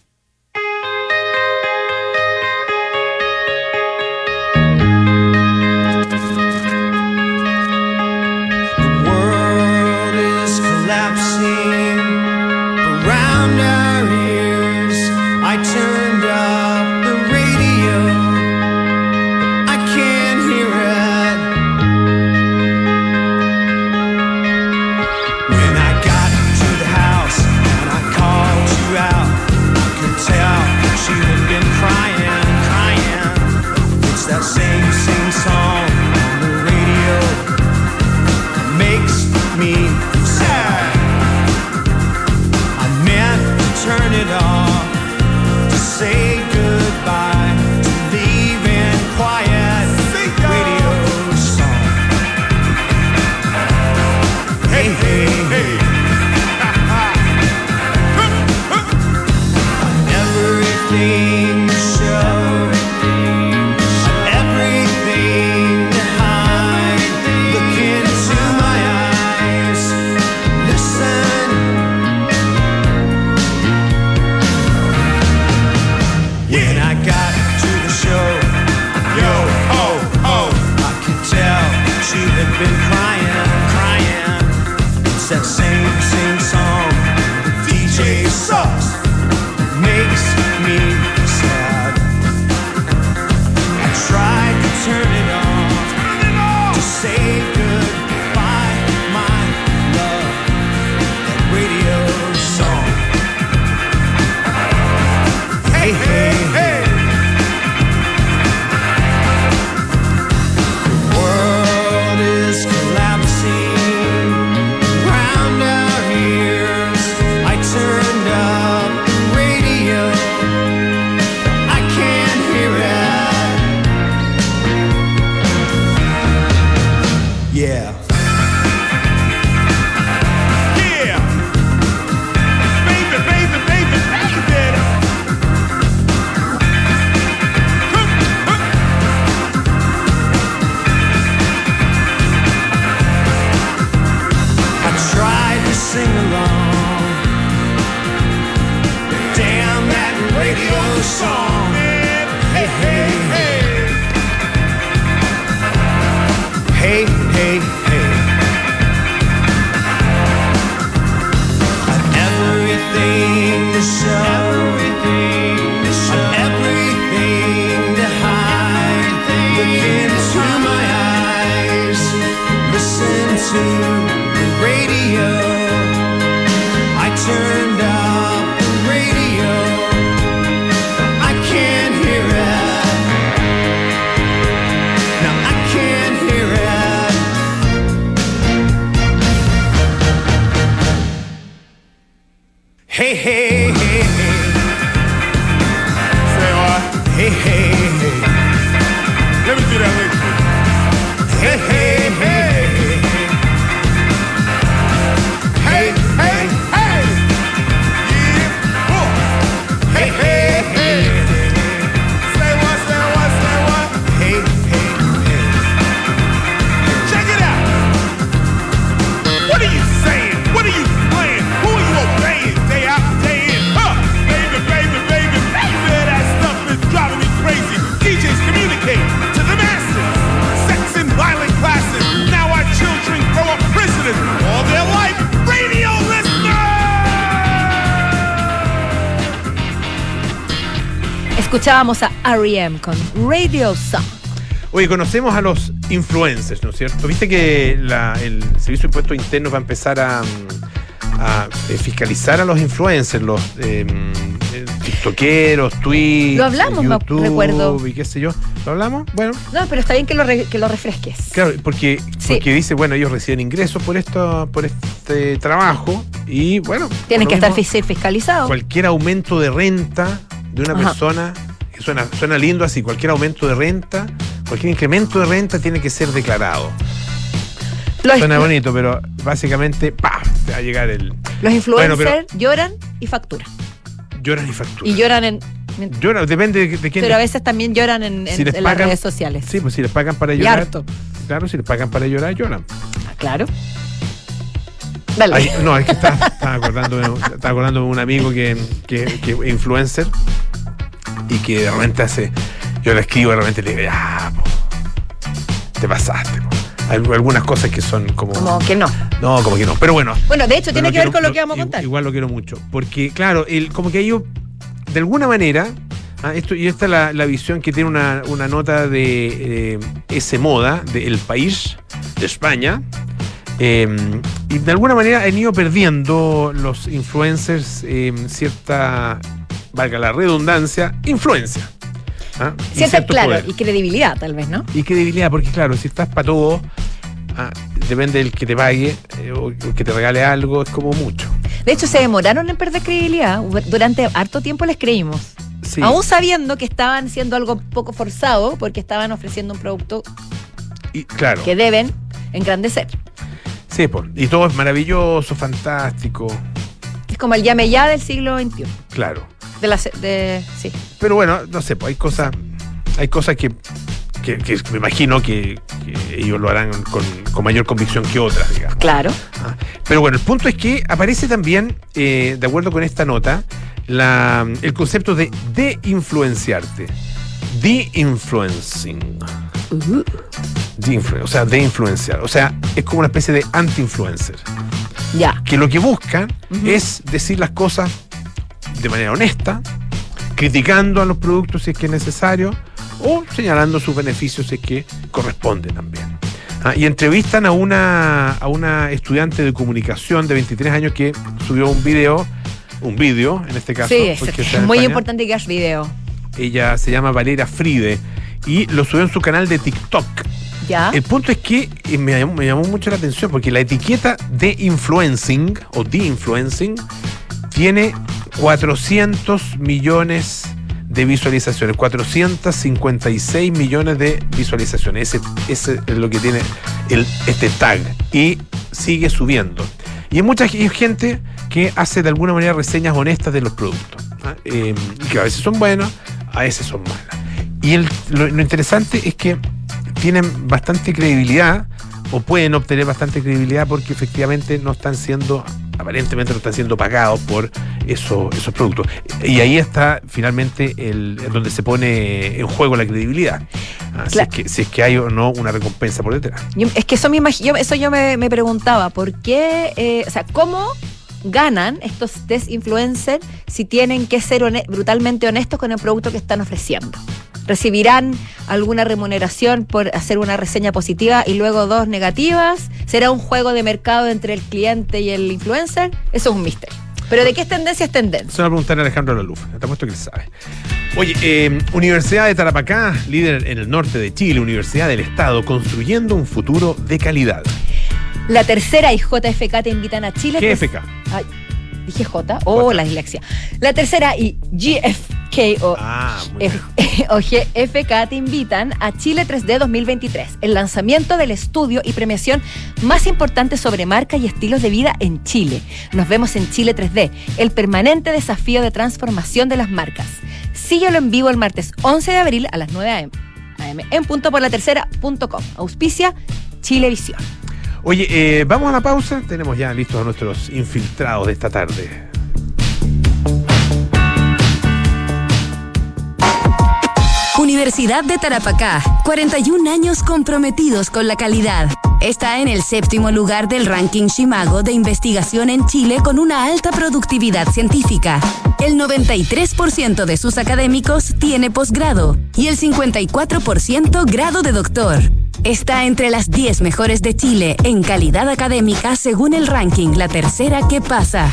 Hey, hey. Escuchábamos a R.E.M. con Radio Song. Oye, conocemos a los influencers, ¿no es cierto? Viste que el Servicio de Impuestos Internos va a empezar a, mm, eh, fiscalizar a los influencers, los em, eh, tiktokeros, tweets, Lo hablamos, YouTube, recuerdo. Y qué sé yo. ¿Lo hablamos? Bueno. No, pero está bien que lo, refresques. Claro, porque, porque dice, bueno, ellos reciben ingresos por, esto, por este trabajo y, bueno. Tienen que estar fiscalizados. Cualquier aumento de renta de una persona suena, suena lindo así, cualquier aumento de renta, cualquier incremento de renta tiene que ser declarado. Suena bonito, pero básicamente. Te va a llegar el. Los influencers lloran y facturan. Lloran y facturan. Y lloran en. Lloran, depende de, quién. Pero a veces también lloran en, las redes sociales. Sí, pues si les pagan para llorar. Claro, si les pagan para llorar, lloran. Ah, claro. No, es que estaba, acordándome, acordándome un amigo que, influencer y que de repente hace. Yo le escribo y de repente le digo, ya, po, te pasaste. po". Hay algunas cosas que son como. Como que no. No, como que no. Pero bueno. Bueno, de hecho, tiene que ver con lo que vamos a contar. Igual lo quiero mucho. Porque, claro, el, como que ellos, de alguna manera, ah, esto, y esta es la, la visión que tiene una, una nota de eh, ese moda, de El País, de España. eh, y de alguna manera han ido perdiendo los influencers eh, cierta, valga la redundancia, influencia. ¿ah? Y claro, poder. y credibilidad, tal vez, ¿no? Y credibilidad, porque claro, si estás para todo, ah, depende del que te pague eh, o que te regale algo, es como mucho. De hecho, se demoraron en perder credibilidad. Durante harto tiempo les creímos. Sí. Aún sabiendo que estaban haciendo algo poco forzado porque estaban ofreciendo un producto Y, claro. que deben engrandecer. Sí, y todo es maravilloso, fantástico, Es como el llame ya del siglo XXI. claro. De la, de, sí. Pero bueno, no sé, pues hay cosas, hay cosas que, que- que me imagino que, que ellos lo harán con, con mayor convicción que otras, digamos. Claro. Ah, Pero bueno, el punto es que aparece también, eh, de acuerdo con esta nota, la, el concepto de de-influenciarte. De-influencing. De-influ- o sea, de influenciar. O sea, es como una especie de anti-influencer. Ya. Que lo que buscan Ujú. es decir las cosas de manera honesta, criticando a los productos si es que es necesario, o señalando sus beneficios si es que corresponde también. Ah, y entrevistan a una, a una estudiante de comunicación de 23 años que subió un video, un vídeo en este caso. sí, es, muy España. importante que hagas video. Ella se llama Valera Fride y lo subió en su canal de TikTok. Ya. El punto es que eh, me llamó, me llamó mucho la atención porque la etiqueta de influencing o de influencing tiene 400 millones de visualizaciones, 456 millones de visualizaciones. Ese, es lo que tiene el, este tag y sigue subiendo. Y hay mucha ge- gente que hace de alguna manera reseñas honestas de los productos, ¿ah? Y que a veces son buenas, a veces son malas. Y lo interesante es que tienen bastante credibilidad o pueden obtener bastante credibilidad porque efectivamente no están siendo, aparentemente no están siendo pagados por eso- esos productos. Y ahí está finalmente el, donde se pone en juego la credibilidad. Ah, si, es que, si es que hay o no una recompensa por detrás. Yo- es que eso, me yo, eso yo me, me preguntaba, ¿por qué? eh, o sea, ¿cómo ganan estos desinfluencers si tienen que ser brutalmente honestos con el producto que están ofreciendo? ¿Recibirán alguna remuneración por hacer una reseña positiva y luego dos negativas? ¿Será un juego de mercado entre el cliente y el influencer? Eso es un misterio. Pero ¿de qué es tendencia es tendencia? Se va a preguntar a Alejandro Laluf. Te apuesto que él sabe. Oye, eh, Universidad de Tarapacá, líder en el norte de Chile, Universidad del Estado, construyendo un futuro de calidad. La tercera y JFK te invitan a Chile. ¿Qué Tres- FK? Ay, dije J. Oh, J. la dislexia. La tercera y GFK o, Ah, o GFK te invitan a Chile 3D 2023, el lanzamiento del estudio y premiación más importante sobre marca y estilos de vida en Chile. Nos vemos en Chile 3D, el permanente desafío de transformación de las marcas. Síguelo en vivo el martes 11 de abril a las 9 a.m. AM, en punto por la tercera.com. Auspicia Chilevisión. Oye, eh, vamos a la pausa. Tenemos ya listos a nuestros infiltrados de esta tarde. Universidad de Tarapacá, 41 años comprometidos con la calidad. Está en el séptimo lugar del ranking Shimago de investigación en Chile con una alta productividad científica. El 93% de sus académicos tiene posgrado y el 54% grado de doctor. Está entre las 10 mejores de Chile en calidad académica según el ranking La Tercera que pasa.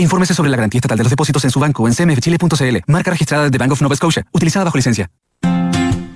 Infórmese sobre la garantía estatal de los depósitos en su banco en cmfchile.cl. Marca registrada de Bank of Nova Scotia. Utilizada bajo licencia.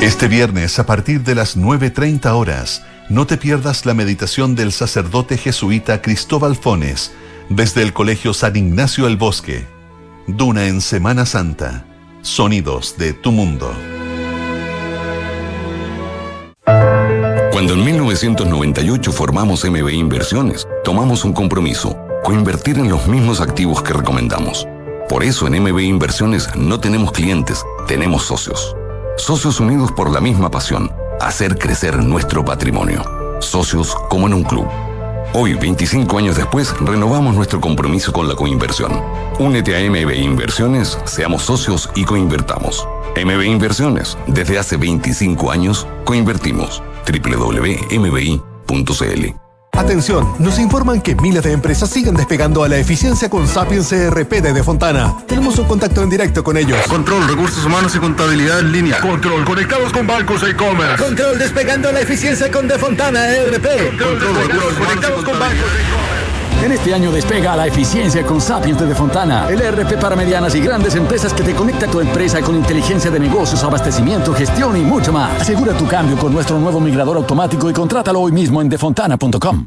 Este viernes a partir de las 9.30 horas, no te pierdas la meditación del sacerdote jesuita Cristóbal Fones desde el Colegio San Ignacio del Bosque. Duna en Semana Santa. Sonidos de tu mundo. Cuando en 1998 formamos MB Inversiones, tomamos un compromiso, coinvertir en los mismos activos que recomendamos. Por eso en MB Inversiones no tenemos clientes, tenemos socios. Socios unidos por la misma pasión, hacer crecer nuestro patrimonio. Socios como en un club. Hoy, 25 años después, renovamos nuestro compromiso con la coinversión. Únete a MB Inversiones, seamos socios y coinvertamos. MB Inversiones, desde hace 25 años, coinvertimos. www.mbi.cl Atención, nos informan que miles de empresas siguen despegando a la eficiencia con Sapiens CRP de Defontana. Tenemos un contacto en directo con ellos. Control, recursos humanos y contabilidad en línea. Control, conectados con bancos e e-commerce. Control, despegando la eficiencia con Defontana ERP. Control, recursos conectados con bancos e e-commerce. En este año despega la eficiencia con Sapiens de Defontana, el ERP para medianas y grandes empresas que te conecta a tu empresa con inteligencia de negocios, abastecimiento, gestión y mucho más. Asegura tu cambio con nuestro nuevo migrador automático y contrátalo hoy mismo en defontana.com.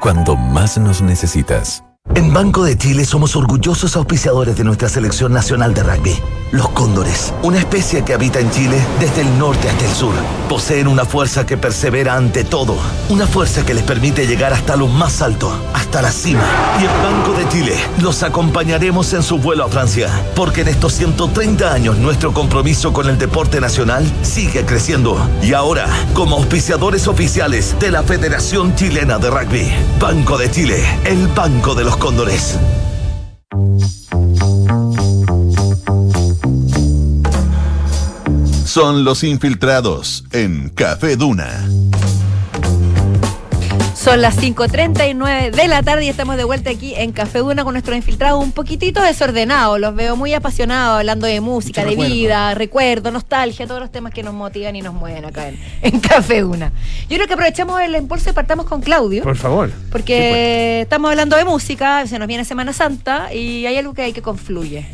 cuando más nos necesitas. En Banco de Chile somos orgullosos auspiciadores de nuestra selección nacional de rugby. Los cóndores, una especie que habita en Chile desde el norte hasta el sur, poseen una fuerza que persevera ante todo, una fuerza que les permite llegar hasta lo más alto, hasta la cima. Y en Banco de Chile los acompañaremos en su vuelo a Francia, porque en estos 130 años nuestro compromiso con el deporte nacional sigue creciendo. Y ahora, como auspiciadores oficiales de la Federación Chilena de Rugby, Banco de Chile, el banco de los cóndores. Son los infiltrados en Café Duna. Son las 5.39 de la tarde y estamos de vuelta aquí en Café Duna con nuestros infiltrados un poquitito desordenados. Los veo muy apasionados hablando de música, Mucho de recuerdo. vida, recuerdo, nostalgia, todos los temas que nos motivan y nos mueven acá en, en Café Duna. Yo creo que aprovechamos el impulso y partamos con Claudio. Por favor. Porque estamos hablando de música, se nos viene Semana Santa y hay algo que hay que confluye.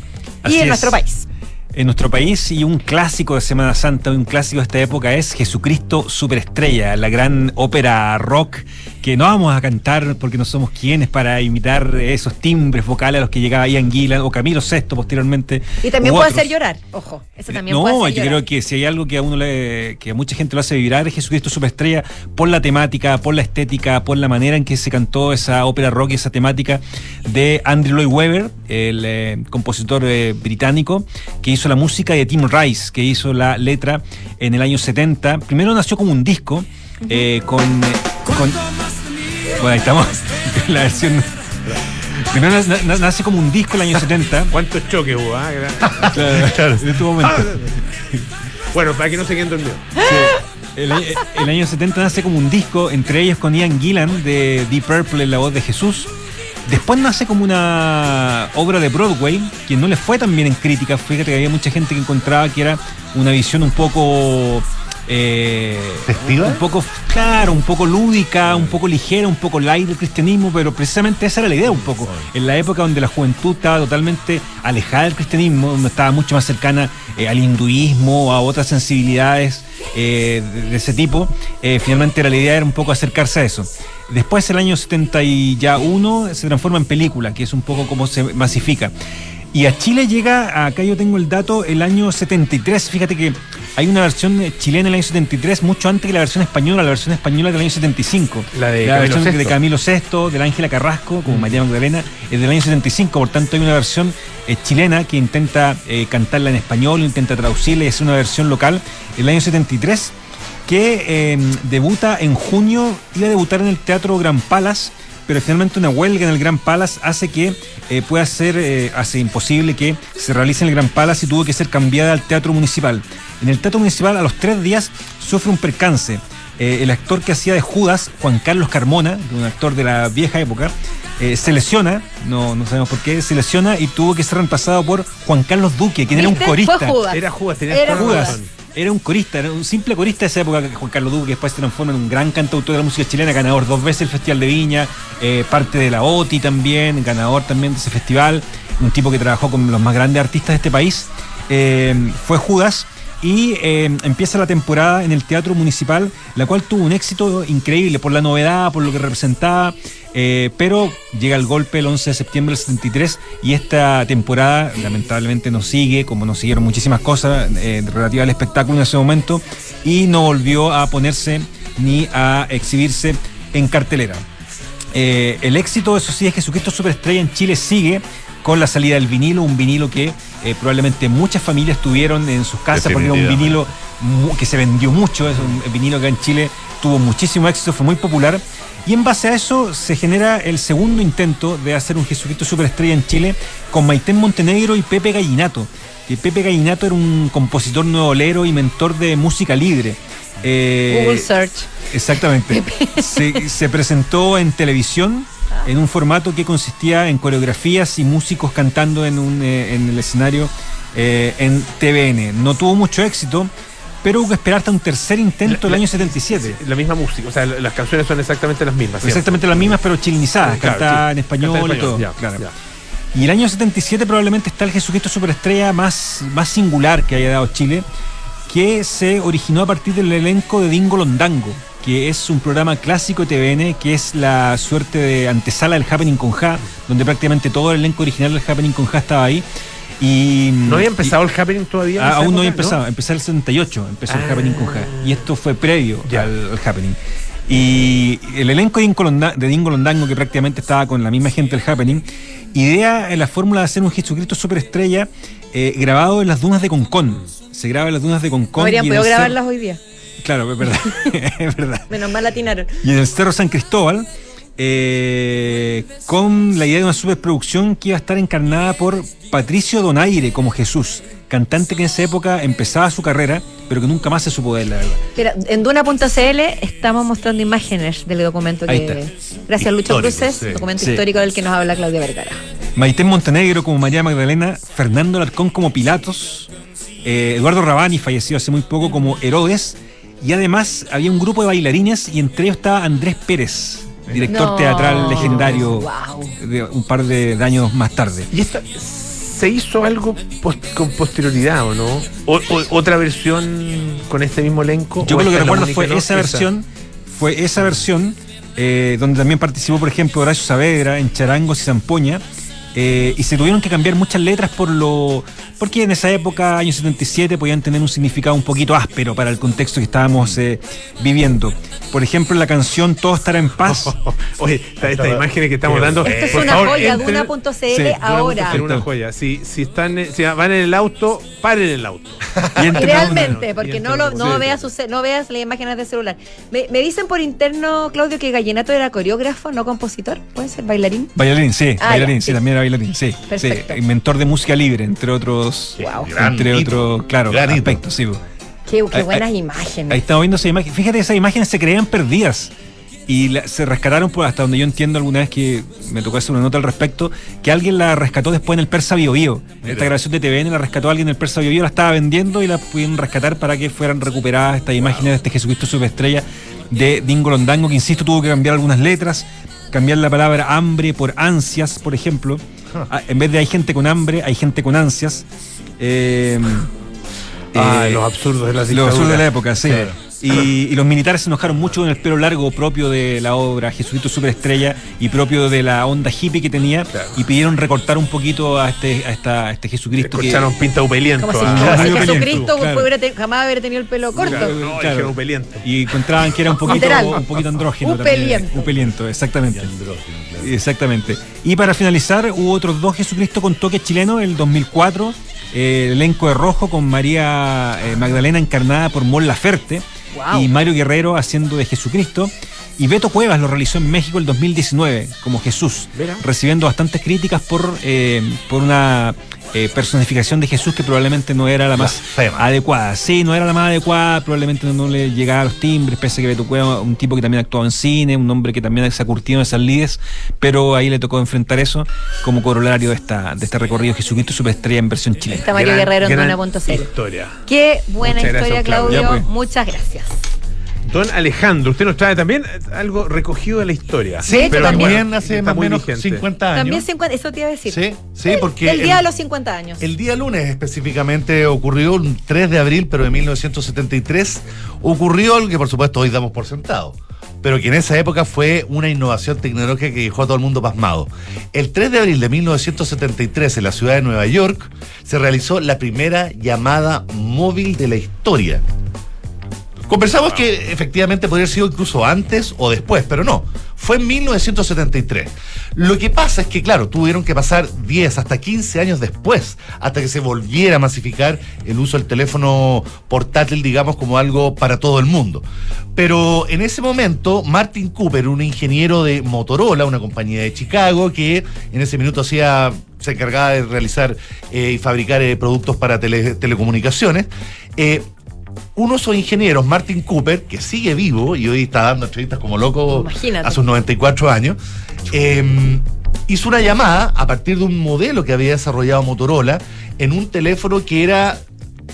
Así y en es. nuestro país. En nuestro país y un clásico de Semana Santa, un clásico de esta época es Jesucristo Superestrella, la gran ópera rock que no vamos a cantar porque no somos quienes para imitar esos timbres vocales a los que llegaba Ian Gillan o Camilo VI posteriormente. Y también puede otros. hacer llorar, ojo. Eso también no, puede hacer yo llorar. creo que si hay algo que a uno le, que a mucha gente lo hace vibrar es Jesucristo Superestrella por la temática, por la estética, por la manera en que se cantó esa ópera rock y esa temática de Andrew Lloyd Webber, el eh, compositor eh, británico, que hizo la música y de Tim Rice, que hizo la letra en el año 70. Primero nació como un disco eh, con, eh, con- bueno, ahí estamos. la versión. Primero na- na- nace como un disco en el año 70. ¿Cuántos choques hubo? ah? Claro, claro, en este momento. Bueno, para que no se queden dormidos. El, año- el año 70 nace como un disco, entre ellos con Ian Gillan de Deep Purple en la voz de Jesús. Después nace como una obra de Broadway, que no le fue tan bien en crítica. Fíjate que había mucha gente que encontraba que era una visión un poco. Eh, ¿Festiva? Un poco, claro, un poco lúdica, un poco ligera, un poco light del cristianismo, pero precisamente esa era la idea un poco. En la época donde la juventud estaba totalmente alejada del cristianismo, donde estaba mucho más cercana eh, al hinduismo o a otras sensibilidades eh, de, de ese tipo, eh, finalmente era la idea era un poco acercarse a eso. Después, el año 71, se transforma en película, que es un poco como se masifica. Y a Chile llega, acá yo tengo el dato, el año 73. Fíjate que hay una versión chilena en el año 73, mucho antes que la versión española, la versión española del año 75. La de la Camilo versión VI. de Camilo VI, de la Ángela Carrasco, como María Magdalena, es del año 75. Por tanto, hay una versión eh, chilena que intenta eh, cantarla en español, intenta traducirla y hacer una versión local del año 73 que eh, debuta en junio, iba a debutar en el Teatro Gran Palace, pero finalmente una huelga en el Gran Palace hace que eh, pueda ser, eh, hace imposible que se realice en el Gran Palace y tuvo que ser cambiada al Teatro Municipal. En el Teatro Municipal a los tres días sufre un percance. Eh, el actor que hacía de Judas, Juan Carlos Carmona, un actor de la vieja época, eh, se lesiona, no, no sabemos por qué, se lesiona y tuvo que ser reemplazado por Juan Carlos Duque, quien era un corista. Fue Judas. Era Judas, tenía Era Judas. Era un corista, era un simple corista de esa época, Juan Carlos Duque, que después se transforma en un gran cantautor de la música chilena, ganador dos veces del Festival de Viña, eh, parte de la OTI también, ganador también de ese festival, un tipo que trabajó con los más grandes artistas de este país. Eh, fue Judas y eh, empieza la temporada en el Teatro Municipal, la cual tuvo un éxito increíble por la novedad, por lo que representaba, eh, pero llega el golpe el 11 de septiembre del 73 y esta temporada lamentablemente no sigue, como nos siguieron muchísimas cosas eh, relativas al espectáculo en ese momento, y no volvió a ponerse ni a exhibirse en cartelera. Eh, el éxito, eso sí, es Jesucristo Superestrella en Chile sigue con la salida del vinilo, un vinilo que eh, probablemente muchas familias tuvieron en sus casas porque era un vinilo que se vendió mucho, es un vinilo que en Chile tuvo muchísimo éxito, fue muy popular. Y en base a eso se genera el segundo intento de hacer un Jesucristo Superestrella en Chile con Maitén Montenegro y Pepe Gallinato. Que Pepe Gallinato era un compositor nuevolero y mentor de música libre. Eh, Google Search. Exactamente. Se, se presentó en televisión en un formato que consistía en coreografías y músicos cantando en, un, eh, en el escenario eh, en TVN. No tuvo mucho éxito, pero hubo que esperar hasta un tercer intento el año 77. La misma música, o sea, las canciones son exactamente las mismas. ¿cierto? Exactamente las mismas, pero chilenizadas, Claro, cantadas sí. en español, en y todo. ya, claro. ya. Y el año 77 probablemente está el Jesucristo Superestrella más, más singular que haya dado Chile, que se originó a partir del elenco de Dingo Londango, que es un programa clásico de TVN, que es la suerte de antesala del Happening con Ja, donde prácticamente todo el elenco original del Happening con Ja estaba ahí. Y, ¿No había y- empezado el happening todavía? Ah, aún no había época, empezado, empezó el 78, empezó el Ah. Happening con Ja. Y esto fue previo al, al Happening. Y el elenco de Dingo Londango, que prácticamente estaba con la misma gente del Happening, idea en la fórmula de hacer un Jesucristo superestrella eh, grabado en las dunas de Concón. Se graba en las dunas de Concón. Habrían podido grabarlas hoy día. Claro, es verdad. es verdad. Menos mal latinaron. Y en el Cerro San Cristóbal, eh, con la idea de una superproducción que iba a estar encarnada por Patricio Donaire como Jesús, cantante que en esa época empezaba su carrera, pero que nunca más se supo de él, la verdad. Mira, en Duna.cl estamos mostrando imágenes del documento Ahí que. está. Gracias, Lucho Cruces, sí. documento Sí. histórico del que nos habla Claudia Vergara. Maitén Montenegro como María Magdalena, Fernando Alarcón como Pilatos, eh, Eduardo Rabani, fallecido hace muy poco, como Herodes, y además había un grupo de bailarines y entre ellos estaba Andrés Pérez, director No. teatral legendario de un par de, de años más tarde. ¿Y esta, se hizo algo post- con posterioridad o no? O, o- ¿Otra versión con este mismo elenco? Yo ¿O creo que recuerdo fue no? esa versión, fue esa versión eh, donde también participó, por ejemplo, Horacio Saavedra en Charangos y Zampoña. eh, y se tuvieron que cambiar muchas letras por lo. Porque en esa época, años 77, podían tener un significado un poquito áspero para el contexto que estábamos eh, viviendo. Por ejemplo, la canción Todo estará en paz. Oye, esta- estas imágenes que estamos dando. Esto es por una favor, joya, Duna.cl Sí, ahora. Es una joya. Si, si, están, si van en el auto, paren el auto. Idealmente, porque no, lo, no, Sí. veas no veas las imágenes de celular. Me, me dicen por interno, Claudio, que Gallenato era coreógrafo, no compositor. ¿Puede ser bailarín? Bailarín, sí, Ah, bailarín, ya, sí, sí. también era bailarín, sí. Perfecto. sí, inventor de música libre, entre otros. Gran entre otros, claro, gran aspectos, sí. Qué, buenas ahí- imágenes. Ahí estamos viendo esa imagen. Fíjate, esas imágenes se creían perdidas. Y la- se rescataron, por, hasta donde yo entiendo alguna vez que me tocó hacer una nota al respecto, que alguien la rescató después en el Persa Bio Bio. Esta grabación de TVN la rescató alguien en el Persa Bio Bio, la estaba vendiendo y la pudieron rescatar para que fueran recuperadas estas imágenes de este Jesucristo superestrella de Dingo Londango, que insisto, tuvo que cambiar algunas letras, cambiar la palabra hambre por ansias, por ejemplo. Ah, En vez de hay gente con hambre, hay gente con ansias. Eh, Ah, eh, los absurdos de la Los dictadura. absurdos de la época, sí. Claro. Y, y los militares se enojaron mucho con el pelo largo propio de la obra Jesucristo Superestrella y propio de la onda hippie que tenía y pidieron recortar un poquito a este, a esta, a este Jesucristo. que- Escucharon pinta upeliento. Como si, ah. como si Muy upeliento, Jesucristo claro. hubiera te- jamás hubiera tenido el pelo corto. Claro, no, upeliento. Y encontraban que era un poquito, un poquito andrógeno. también. Upeliento. Upeliento, exactamente. Exactamente. Y para finalizar, hubo otros dos Jesucristo con toque chileno, el 2004, eh, el elenco de rojo con María eh, Magdalena encarnada por Mon Laferte Wow. y Mario Guerrero haciendo de Jesucristo. Y Beto Cuevas lo realizó en México el 2019 como Jesús, recibiendo bastantes críticas por, eh, por una eh, personificación de Jesús que probablemente no era la más Blasfema. adecuada. Sí, no era la más adecuada, probablemente no le llegaba a los timbres, pese a que Beto Cueva, un tipo que también actuaba en cine, un hombre que también se ha curtido en esas lides, pero ahí le tocó enfrentar eso como corolario de esta de este recorrido Jesucristo Superestrella en versión chilena. Está Mario Gran- Guerrero en gran Duna.cl. Historia. Qué buena Muchas gracias, historia, Claudio. Claudio. Ya, pues. Muchas gracias. Don Alejandro, usted nos trae también algo recogido de la historia. Sí, pero también bueno, hace más o menos vigente. 50 años. También 50, eso te iba a decir. Sí, sí, El- porque El día el- de los 50 años. El día lunes específicamente ocurrió un 3 de abril, pero de 1973, ocurrió algo que por supuesto hoy damos por sentado, pero que en esa época fue una innovación tecnológica que dejó a todo el mundo pasmado. El 3 de abril de 1973 en la ciudad de Nueva York se realizó la primera llamada móvil de la historia. Conversamos que efectivamente podría haber sido incluso antes o después, pero no. Fue en 1973. Lo que pasa es que, claro, tuvieron que pasar 10 hasta 15 años después hasta que se volviera a masificar el uso del teléfono portátil, digamos, como algo para todo el mundo. Pero en ese momento, Martin Cooper, un ingeniero de Motorola, una compañía de Chicago, que en ese minuto hacía se encargaba de realizar eh, y fabricar eh, productos para tele- telecomunicaciones, eh, uno de esos ingenieros, Martin Cooper, que sigue vivo y hoy está dando entrevistas como loco Imagínate. a sus 94 años, eh, hizo una llamada a partir de un modelo que había desarrollado Motorola en un teléfono que era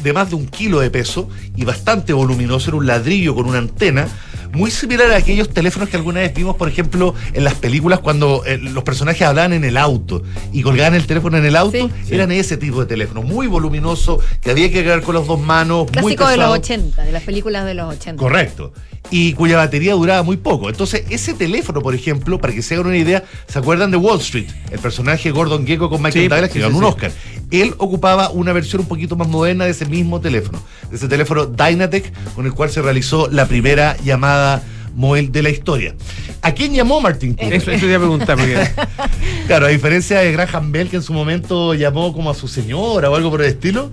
de más de un kilo de peso y bastante voluminoso, era un ladrillo con una antena, muy similar a aquellos teléfonos que alguna vez vimos, por ejemplo, en las películas cuando eh, los personajes hablaban en el auto y colgaban el teléfono en el auto, Sí. eran ese tipo de teléfono, muy voluminoso, que había que cargar con las dos manos, muy Clásico de los pesado. 80, de las películas de los 80. Correcto. Y cuya batería duraba muy poco. Entonces, ese teléfono, por ejemplo, para que se hagan una idea, ¿se acuerdan de Wall Street? El personaje Gordon Gekko con Michael Sí, Douglas que sí, ganó sí, un. Oscar. Él ocupaba una versión un poquito más moderna de ese mismo teléfono, de ese teléfono Dynatec, con el cual se realizó la primera llamada móvil de la historia. ¿A quién llamó Martin Cooper? Eso, eso te iba a preguntar, porque Claro, a diferencia de Graham Bell, que en su momento llamó como a su señora o algo por el estilo,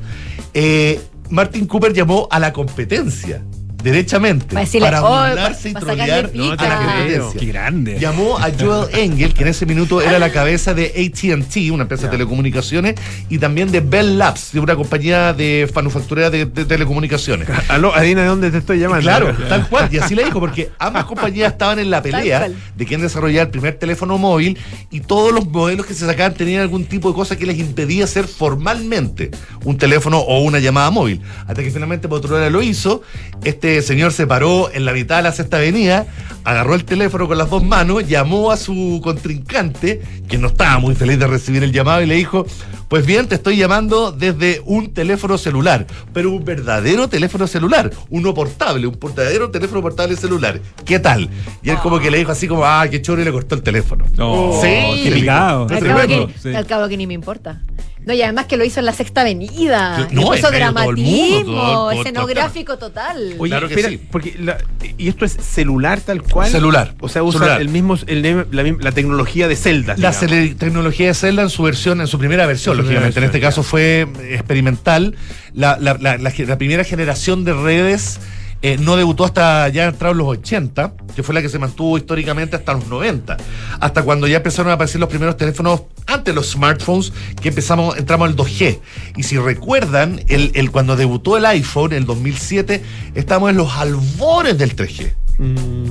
eh, Martin Cooper llamó a la competencia, derechamente, Para decirle, para "Oh, burlarse y trolear pica". a la No creo. competencia. Qué grande. Llamó a Joel Engel, que en ese minuto era la cabeza de ATT, una empresa de telecomunicaciones, y también de Bell Labs, de una compañía de manufacturera de, de telecomunicaciones. aló, adivina de dónde te estoy llamando. Claro, tal cual. Y así le dijo, porque ambas compañías estaban en la pelea de quién desarrollar el primer teléfono móvil y todos los modelos que se sacaban tenían algún tipo de cosa que les impedía hacer formalmente un teléfono o una llamada móvil. Hasta que finalmente Motorola lo hizo. Este señor se paró en la mitad de la sexta avenida, agarró el teléfono con las dos manos, llamó a su contrincante, que no estaba muy feliz de recibir el llamado, y le dijo: Pues bien, te estoy llamando desde un teléfono celular, pero un verdadero teléfono celular, uno portable, un verdadero teléfono portable celular. ¿Qué tal? Y él como que le dijo así como, ah, qué choro, y le cortó el teléfono. No, Sí. qué picado. Al cabo, que, Sí. al cabo que ni me importa. No, y además que lo hizo en la sexta avenida. No, mundo, dramatismo, todo- escenográfico total. Oye, Claro que espera, sí. porque la- y esto es celular tal cual. Celular. O sea, usa Celular. el mismo el- la, la tecnología de Zelda. La digamos. tecnología de Zelda en su versión, en su primera versión, lógicamente. En este caso fue experimental. La, la- la- la primera generación de redes eh, no debutó hasta ya entrados los 80, que fue la que se mantuvo históricamente hasta los 90, hasta cuando ya empezaron a aparecer los primeros teléfonos antes los smartphones, que empezamos, entramos al 2G. Y si recuerdan, el, el- cuando debutó el iPhone en el 2007, estábamos en los albores del 3G. Mm,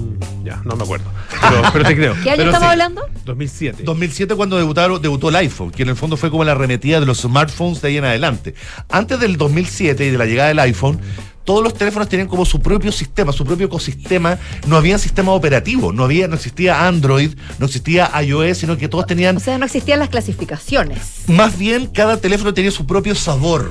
ya, no me acuerdo. Pero, pero te creo. ¿Qué año Pero estamos sí. hablando? 2007. 2007 cuando debutaron, debutó el iPhone, que en el fondo fue como la arremetida de los smartphones de ahí en adelante. Antes del 2007 y de la llegada del iPhone, todos los teléfonos tenían como su propio sistema, su propio ecosistema. No había sistema operativo, no había, no existía Android, no existía iOS, sino que todos tenían, O sea, no existían las clasificaciones. más bien cada teléfono tenía su propio sabor.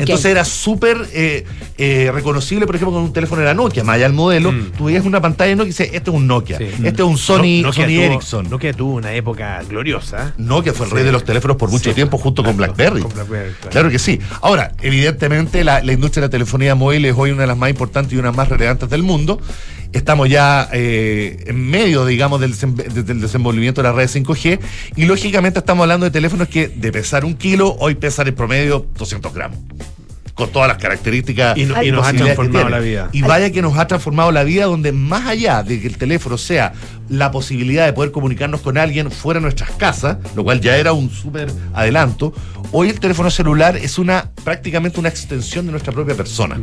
Entonces era súper eh, eh, reconocible, por ejemplo, con un teléfono era Nokia, más allá del modelo, tú veías una pantalla de Nokia y dices, este es un Nokia, este es un Sony, No- Nokia Sony tuvo- Ericsson. Nokia tuvo una época gloriosa. Nokia fue el Sí. rey de los teléfonos por mucho Sí. tiempo junto con BlackBerry. Con BlackBerry, claro. Claro que sí. Ahora, evidentemente la, la industria de la telefonía móvil es hoy una de las más importantes y una de las más relevantes del mundo. Estamos ya eh, en medio, digamos, del, del desenvolvimiento de la red 5G y lógicamente estamos hablando de teléfonos que de pesar un kilo, hoy pesan en promedio 200 gramos. Con todas las características. Y no- y nos ha transformado la vida. Y vaya que nos ha transformado la vida, donde más allá de que el teléfono sea la posibilidad de poder comunicarnos con alguien fuera de nuestras casas, lo cual ya era un súper adelanto, hoy el teléfono celular es una prácticamente una extensión de nuestra propia persona.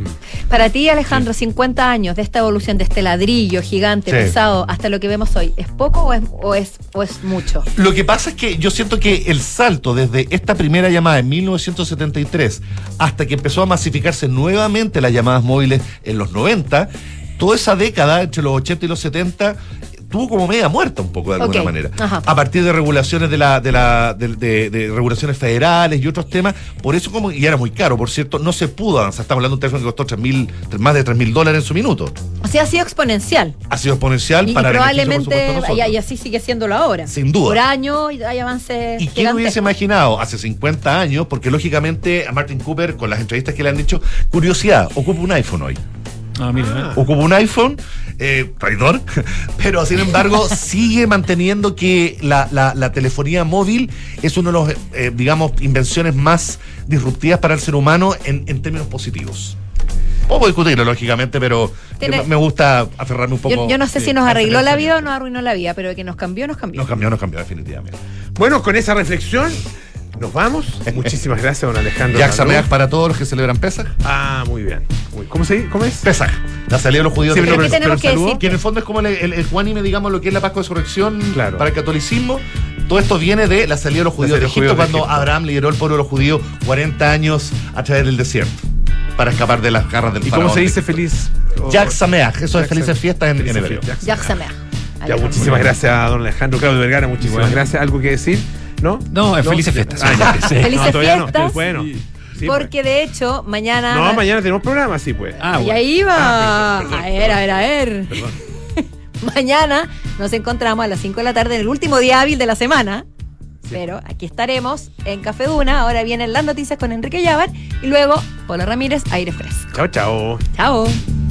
Para ti, Alejandro, 50 años de esta evolución, de este ladrillo gigante, Sí. pesado, hasta lo que vemos hoy, ¿es poco o es, o es, o es mucho? Lo que pasa es que yo siento que el salto desde esta primera llamada en 1973 hasta que empezó a masificarse nuevamente las llamadas móviles en los 90, toda esa década entre los 80 y los 70 tuvo como media muerta un poco de alguna manera. ajá. A partir de regulaciones de la, de la, de, de- de regulaciones federales y otros temas, por eso como, y era muy caro, por cierto, no se pudo avanzar. Estamos hablando de un teléfono que costó 3.000, más de 3 mil dólares en su minuto. O sea, ha sido exponencial. Ha sido exponencial Y, y para por probablemente, supuesto, y, y así sigue siéndolo ahora. Sin duda. Por año y hay avances ¿Y quién hubiese imaginado hace 50 años? Porque lógicamente a Martin Cooper, con las entrevistas que le han dicho, curiosidad, ocupa un iPhone hoy. Ah, mira. Ocupa un iPhone, eh, traidor, pero sin embargo sigue manteniendo que la, la- la telefonía móvil es uno de los, eh, digamos, invenciones más disruptivas para el ser humano en, en términos positivos. Podemos discutirlo, lógicamente, pero me- gusta aferrarme un poco. Yo, yo no sé si nos a arregló la vida o nos arruinó la vida, pero que nos cambió, nos cambió. Nos cambió, nos cambió, definitivamente. Bueno, con esa reflexión nos vamos. Muchísimas gracias, don Alejandro. Jack. Sameach para todos los que celebran Pesach. Ah, muy bien. Muy- ¿Cómo, se, ¿Cómo es? Pesach, la salida de los judíos Sí, de pero- ¿Qué Egipto. tenemos que saludo. decir? Que en el fondo es como el, el, el Juanime, digamos, lo que es la Pascua de Resurrección Claro. para el catolicismo. Todo esto viene de la salida de los judíos de Egipto, judíos de cuando Egipto. Abraham lideró el pueblo de los judíos 40 años a través del desierto para escapar de las garras del ¿Y faraón. cómo se dice feliz? o- Jack Sameach, eso Jack es felices fiestas en, en hebreo. Sameach. Ya, muchísimas gracias a don Alejandro Claudio Vergara, muchísimas gracias. ¿Algo que decir? ¿No? No, eh, felices fiestas. Ah, ya. Felices No, todavía no. fiestas. Bueno. Sí. Sí, pues. Porque de hecho, mañana. No, mañana tenemos programa, sí, pues. Ah, y bueno. ahí va. Ah, perdón, perdón, a ver, a ver, a ver. Perdón. Mañana nos encontramos a las 5 de la tarde en el último día hábil de la semana. Pero aquí estaremos en Café Duna. Ahora vienen las noticias con Enrique Llavar y luego Polo Ramírez, aire fresco. Chao, chao. Chao.